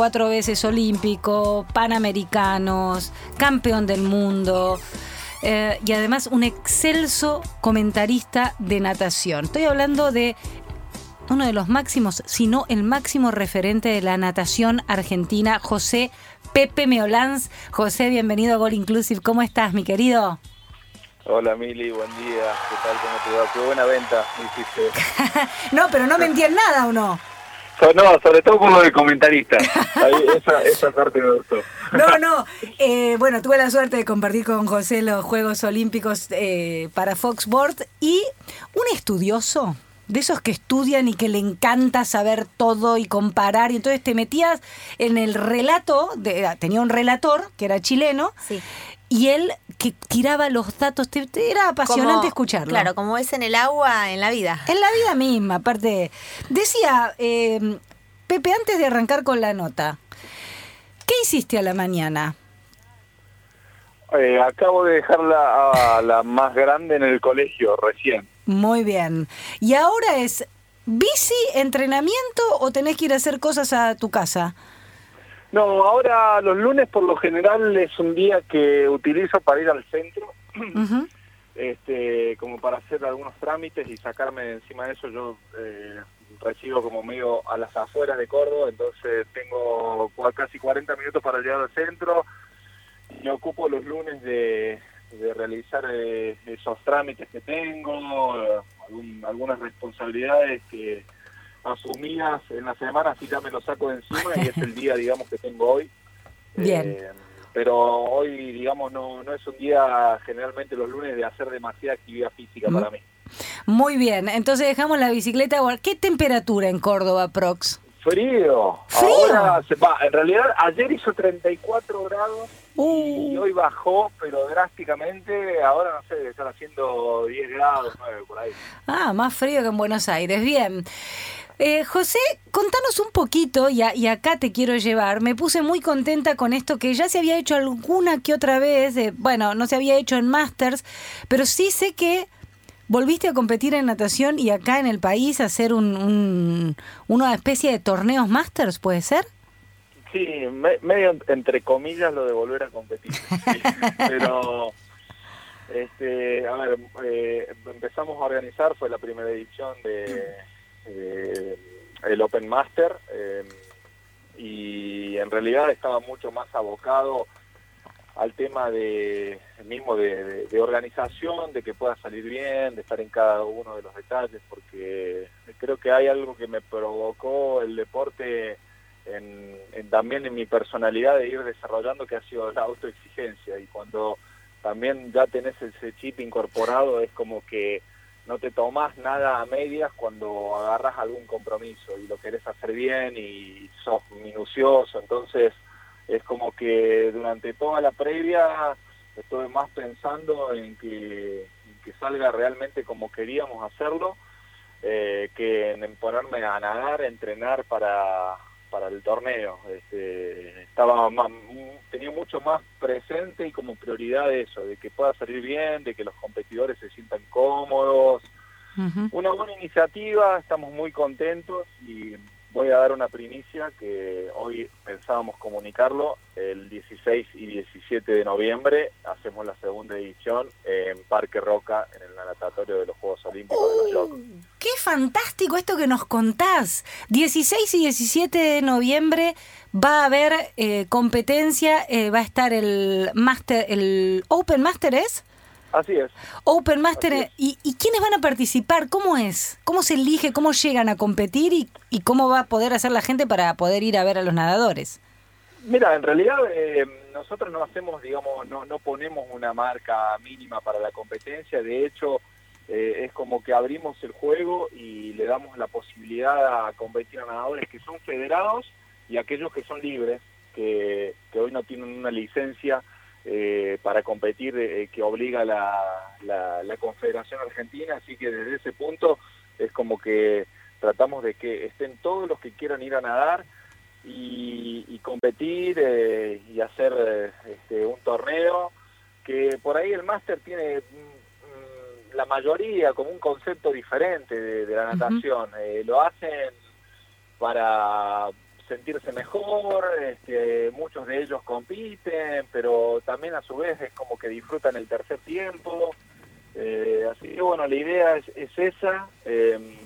cuatro veces olímpico, panamericanos, campeón del mundo. eh, y además un excelso comentarista de natación. Estoy hablando de uno de los máximos, si no el máximo referente de la natación argentina, José Pepe Meolanz. José, bienvenido a Gol Inclusive. ¿Cómo estás, mi querido? Hola Mili, buen día. ¿Qué tal? ¿Cómo te va? Qué buena venta me hiciste. no, pero no mentí en nada, ¿o no? So- no, sobre todo como de comentarista. Ahí, esa, esa parte me gustó. No, no. Eh, bueno, tuve la suerte de compartir con José los Juegos Olímpicos eh, para Fox Sports y un estudioso. De esos que estudian y que le encanta saber todo y comparar. Y entonces te metías en el relato, de, tenía un relator que era chileno, Sí. Y él que tiraba los datos, te- te- era apasionante Como- escucharlo. Claro, como es en el agua, en la vida. En la vida misma, aparte. Decía, eh, Pepe, antes de arrancar con la nota, ¿qué hiciste a la mañana? Eh, acabo de dejarla a la más grande en el colegio recién. Muy bien. ¿Y ahora es bici, entrenamiento o tenés que ir a hacer cosas a tu casa? No, ahora los lunes por lo general es un día que utilizo para ir al centro, este, como para hacer algunos trámites y sacarme de encima de eso. Yo eh, resido como medio a las afueras de Córdoba, entonces tengo casi 40 minutos para llegar al centro. Me ocupo los lunes de, de realizar eh, esos trámites que tengo, eh, algún- algunas responsabilidades que asumidas en la semana, así ya me lo saco de encima y es el día, digamos, que tengo hoy. Bien. Eh, pero hoy, digamos, no, no es un día generalmente los lunes de hacer demasiada actividad física Mm. para mí. Muy bien, entonces dejamos la bicicleta. ¿Qué temperatura en Córdoba, Prox? Frío. ¿Frío? Ahora se va. En realidad, ayer hizo 34 grados y Uh. hoy bajó, pero drásticamente. Ahora no sé, debe estar haciendo 10 grados, 9 por ahí. Ah, más frío que en Buenos Aires. Bien. Eh, José, contanos un poquito, y, a- y acá te quiero llevar. Me puse muy contenta con esto que ya se había hecho alguna que otra vez. eh, bueno, no se había hecho en Masters, pero sí sé que volviste a competir en natación y acá en el país a hacer un, un- una especie de torneos Masters, ¿puede ser? Sí, me- medio entre comillas lo de volver a competir. Pero, este, a ver, eh, empezamos a organizar, fue la primera edición de, de el Open Master eh, y en realidad estaba mucho más abocado al tema de mismo de- de organización, de que pueda salir bien, de estar en cada uno de los detalles, porque creo que hay algo que me provocó el deporte en, en- también en mi personalidad de ir desarrollando que ha sido la autoexigencia. Y cuando también ya tenés ese chip incorporado es como que no te tomás nada a medias cuando agarras algún compromiso y lo querés hacer bien y sos minucioso, entonces es como que durante toda la previa estuve más pensando en que, salga realmente como queríamos hacerlo eh, que en ponerme a nadar, a entrenar para, para el torneo. Este, estaba más- tenía mucho más presente y como prioridad eso, de que pueda salir bien, de que los competidores se sientan cómodos. Una buena iniciativa, estamos muy contentos y voy a dar una primicia que hoy pensábamos comunicarlo. El 16 y 17 de noviembre hacemos la segunda edición en Parque Roca, en el natatorio de los Juegos Olímpicos de los Yocos. ¡Qué fantástico esto que nos contás! 16 y 17 de noviembre va a haber eh, competencia, eh, va a estar el Master, el Open Master es? Así es. Open Master, es. ¿y, y quiénes van a participar? ¿Cómo es? ¿Cómo se elige? ¿Cómo llegan a competir? ¿Y, y cómo va a poder hacer la gente para poder ir a ver a los nadadores? Mira, en realidad eh, nosotros no hacemos, digamos, no, no ponemos una marca mínima para la competencia, de hecho eh, es como que abrimos el juego y le damos la posibilidad a competir a nadadores que son federados y aquellos que son libres, que, que hoy no tienen una licencia eh, para competir eh, que obliga la, la, la Confederación Argentina, así que desde ese punto es como que tratamos de que estén todos los que quieran ir a nadar y, y competir eh, y hacer eh, este, un torneo que por ahí el máster tiene mm, mm, la mayoría como un concepto diferente de, de la natación. Eh, lo hacen para sentirse mejor, este, muchos de ellos compiten, pero también a su vez es como que disfrutan el tercer tiempo. Eh, así que bueno, la idea es, esa. Em,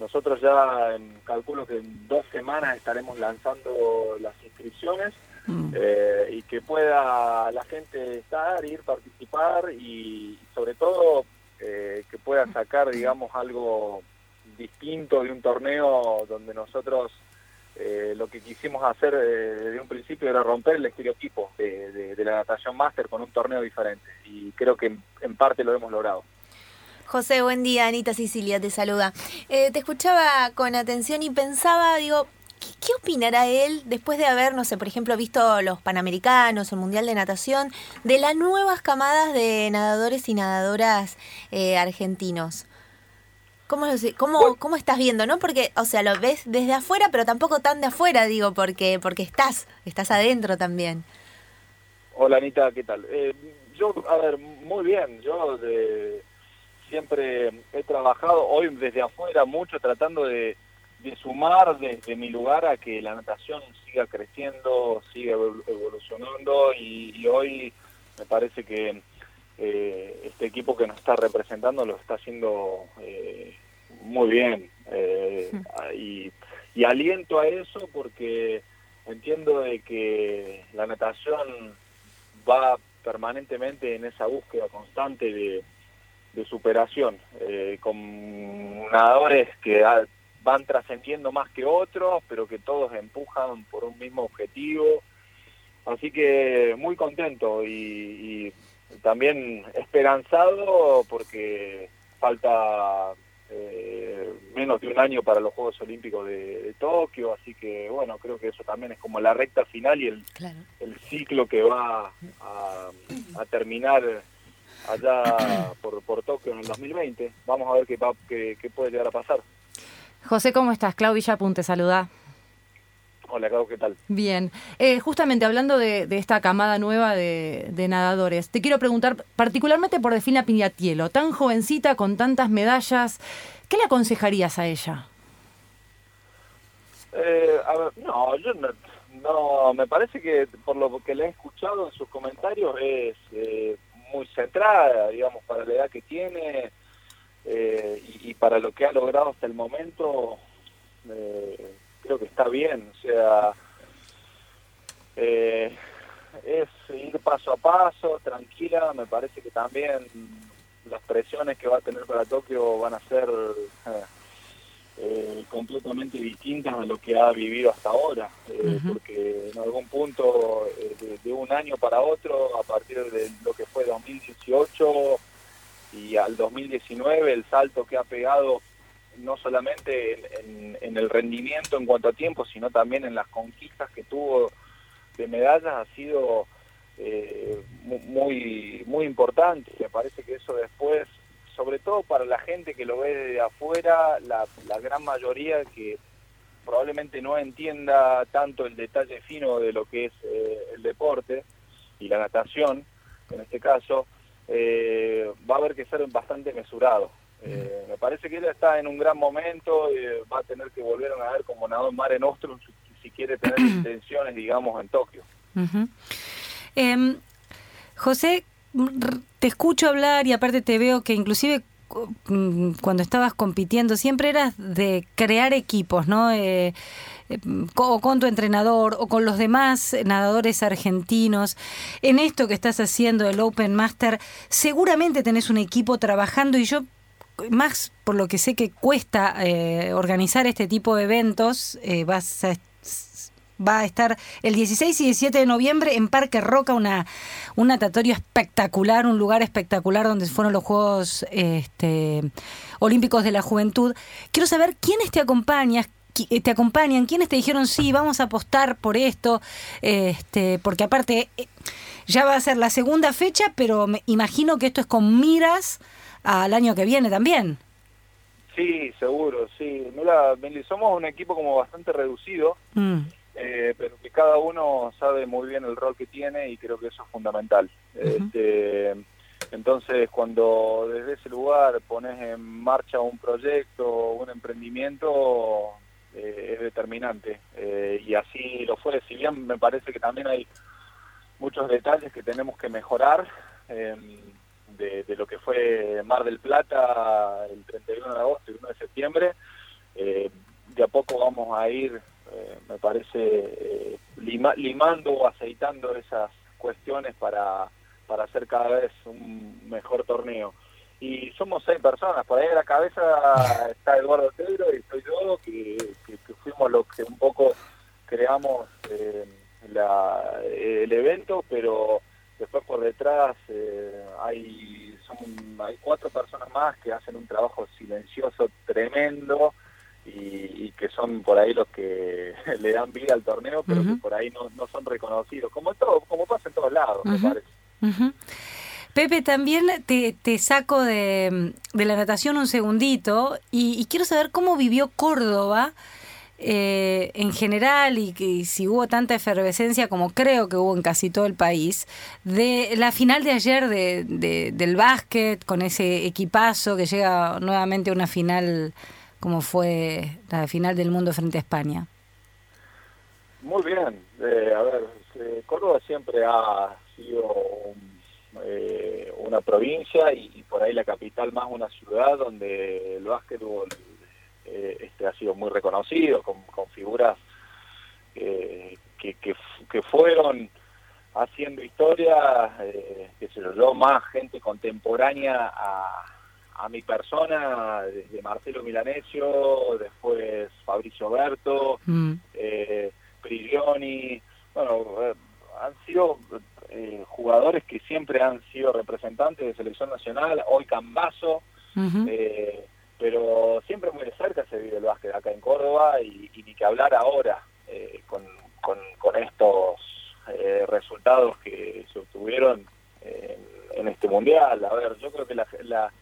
nosotros ya calculo que en dos semanas estaremos lanzando las inscripciones mm. eh, y que pueda la gente estar, ir, participar y sobre todo eh, que pueda sacar, digamos, algo distinto de un torneo donde nosotros eh, lo que quisimos hacer desde un principio era romper el estereotipo de, la natación máster con un torneo diferente y creo que en, parte lo hemos logrado. José, buen día. Anita Sicilia te saluda. Eh, te escuchaba con atención y pensaba, digo, ¿qué, opinará él después de haber, no sé, por ejemplo, visto los Panamericanos, el Mundial de Natación, de las nuevas camadas de nadadores y nadadoras eh, argentinos? ¿Cómo, cómo, ¿Cómo estás viendo, no? Porque, o sea, lo ves desde afuera, pero tampoco tan de afuera, digo, porque, porque estás, estás adentro también. Hola Anita, ¿qué tal? Eh, yo, a ver, muy bien, yo siempre he trabajado hoy desde afuera mucho tratando de, sumar desde mi lugar a que la natación siga creciendo, siga evolucionando y, hoy me parece que eh, este equipo que nos está representando lo está haciendo eh, muy bien eh, y, aliento a eso porque entiendo de que la natación va permanentemente en esa búsqueda constante de, superación eh, con nadadores que van trascendiendo más que otros pero que todos empujan por un mismo objetivo. Así que muy contento y también esperanzado porque falta eh, menos de un año para los Juegos Olímpicos de, Tokio, así que bueno, creo que eso también es como la recta final y el, el ciclo que va a, terminar allá por, por, Tokio en el 2020. Vamos a ver qué, qué, qué puede llegar a pasar. José, ¿cómo estás? Clau Villapunte, saluda. Hola, Clau, ¿qué tal? Bien. Eh, justamente hablando de, esta camada nueva de, nadadores, te quiero preguntar particularmente por Delfina Piñatielo, tan jovencita, con tantas medallas, ¿qué le aconsejarías a ella? Eh, a ver, no, yo no, me parece que por lo que le he escuchado en sus comentarios es eh, muy centrada, digamos, para la edad que tiene y, y, para lo que ha logrado hasta el momento. Eh, creo que está bien, o sea, eh, es ir paso a paso, tranquila, me parece que también las presiones que va a tener para Tokio van a ser eh, eh, completamente distintas a lo que ha vivido hasta ahora, porque en algún punto de, de, un año para otro, a partir de lo que fue 2018 y al 2019, el salto que ha pegado no solamente en, el rendimiento en cuanto a tiempo, sino también en las conquistas que tuvo de medallas ha sido eh, muy muy importante. Me parece que eso después, sobre todo para la gente que lo ve de afuera, la, gran mayoría que probablemente no entienda tanto el detalle fino de lo que es eh, el deporte y la natación, en este caso, eh, va a haber que ser bastante mesurado. Eh, me parece que ella está en un gran momento, y va a tener que volver a nadar como nadó en Mare Nostrum si, quiere tener intenciones, digamos, en Tokio. Em, José, te escucho hablar y aparte te veo que inclusive mm, cuando estabas compitiendo siempre eras de crear equipos, ¿no? Eh, eh, o con tu entrenador o con los demás nadadores argentinos. En esto que estás haciendo el Open Master, seguramente tenés un equipo trabajando y yo más por lo que sé que cuesta eh, organizar este tipo de eventos, eh, vas va a estar el 16 y 17 de noviembre en Parque Roca, una, un natatorio espectacular, un lugar espectacular donde fueron los Juegos este, Olímpicos de la Juventud. Quiero saber quiénes te acompañan, te acompañan, quiénes te dijeron sí, vamos a apostar por esto, este, porque aparte eh, ya va a ser la segunda fecha, pero me imagino que esto es con miras al año que viene también. Sí, seguro, sí. Mira, somos un equipo como bastante reducido, mm. eh, pero que cada uno sabe muy bien el rol que tiene y creo que eso es fundamental. este, entonces, cuando desde ese lugar pones en marcha un proyecto, un emprendimiento, es determinante. y así lo fue. Si bien me parece que también hay muchos detalles que tenemos que mejorar de, lo que fue Mar del Plata el 31 de agosto y 1 de septiembre. de a poco vamos a ir, me parece, limando o aceitando esas cuestiones para, para hacer cada vez un mejor torneo. Y somos seis personas, por ahí en la cabeza está Eduardo Pedro y soy yo, que, fuimos los que un poco creamos eh, la, el evento, pero después por detrás eh, hay, son, hay cuatro personas más que hacen un trabajo silencioso tremendo y, que son por ahí los que le dan vida al torneo, pero que por ahí no, no son reconocidos, como todo, como pasa en todos lados, me parece. Pepe, también te, te saco de, de, la natación un segundito y, quiero saber cómo vivió Córdoba eh, en general y, que, si hubo tanta efervescencia como creo que hubo en casi todo el país, de la final de ayer de, del básquet con ese equipazo que llega nuevamente a una final como fue la final del mundo frente a España. Muy bien, eh, a ver, eh, Córdoba siempre ha sido eh, una provincia y, por ahí la capital más una ciudad donde el básquetbol este ha sido muy reconocido con, figuras que, que, fueron haciendo historia, que se lo más gente contemporánea a a mi persona, desde Marcelo Milanesio, después Fabricio Berto, mm. eh, Prigioni, bueno, eh, han sido eh, jugadores que siempre han sido representantes de selección nacional, hoy Cambazo, eh, pero siempre muy de cerca se vive el básquet acá en Córdoba y, ni que hablar ahora con, con, estos resultados que se obtuvieron en, este mundial. A ver, yo creo que la, la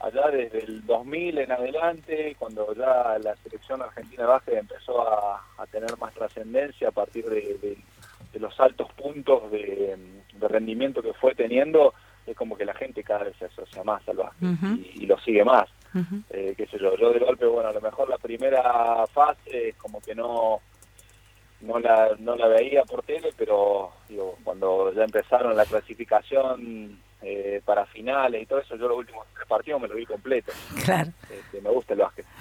allá desde el 2000 en adelante, cuando ya la selección argentina de básquet empezó a, tener más trascendencia a partir de, los altos puntos de, rendimiento que fue teniendo, es como que la gente cada vez se asocia más al básquet y, lo sigue más. Eh, qué sé yo, yo de golpe, bueno, a lo mejor la primera fase como que no no la, no la veía por tele, pero digo, cuando ya empezaron la clasificación eh, para finales y todo eso, yo los últimos tres partidos me lo vi completo. Claro. Este, me gusta el básquet.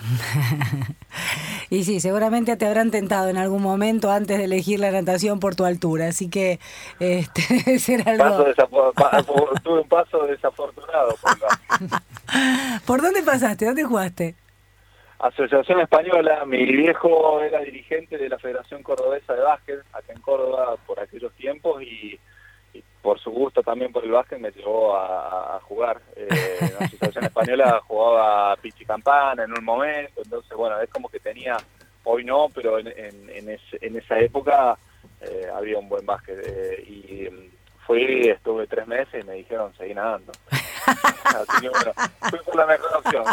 y sí, seguramente te habrán tentado en algún momento antes de elegir la natación por tu altura, así que este, debe ser algo... tuve un paso desafortunado. Por, ¿Por dónde pasaste? ¿Dónde jugaste? Asociación Española, mi viejo era dirigente de la Federación Cordobesa de Básquet, acá en Córdoba por aquellos tiempos y por su gusto también por el básquet me llevó a, jugar. Eh, la Asociación Española jugaba Pichi Campana en un momento, entonces bueno, es como que tenía, hoy no, pero en, en, esa época eh, había un buen básquet. Eh, y mm, fui, estuve tres meses y me dijeron, seguí nadando. Que.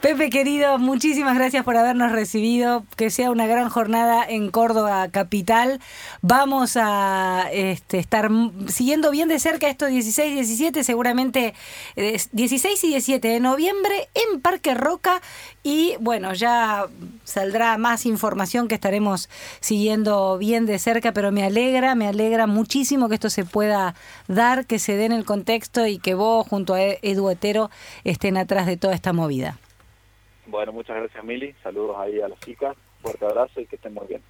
Pepe querido, muchísimas gracias por habernos recibido. Que sea una gran jornada en Córdoba capital. Vamos a este, estar siguiendo bien de cerca estos 16, 17, seguramente 16 y 17 de noviembre en Parque Roca. Y bueno, ya saldrá más información que estaremos siguiendo bien de cerca, pero me alegra, me alegra muchísimo que esto se pueda dar, que se dé en el contexto y que vos junto a Edu Etero estén atrás de toda esta movida. Bueno, muchas gracias Mili, saludos ahí a las chicas, fuerte abrazo y que estén muy bien.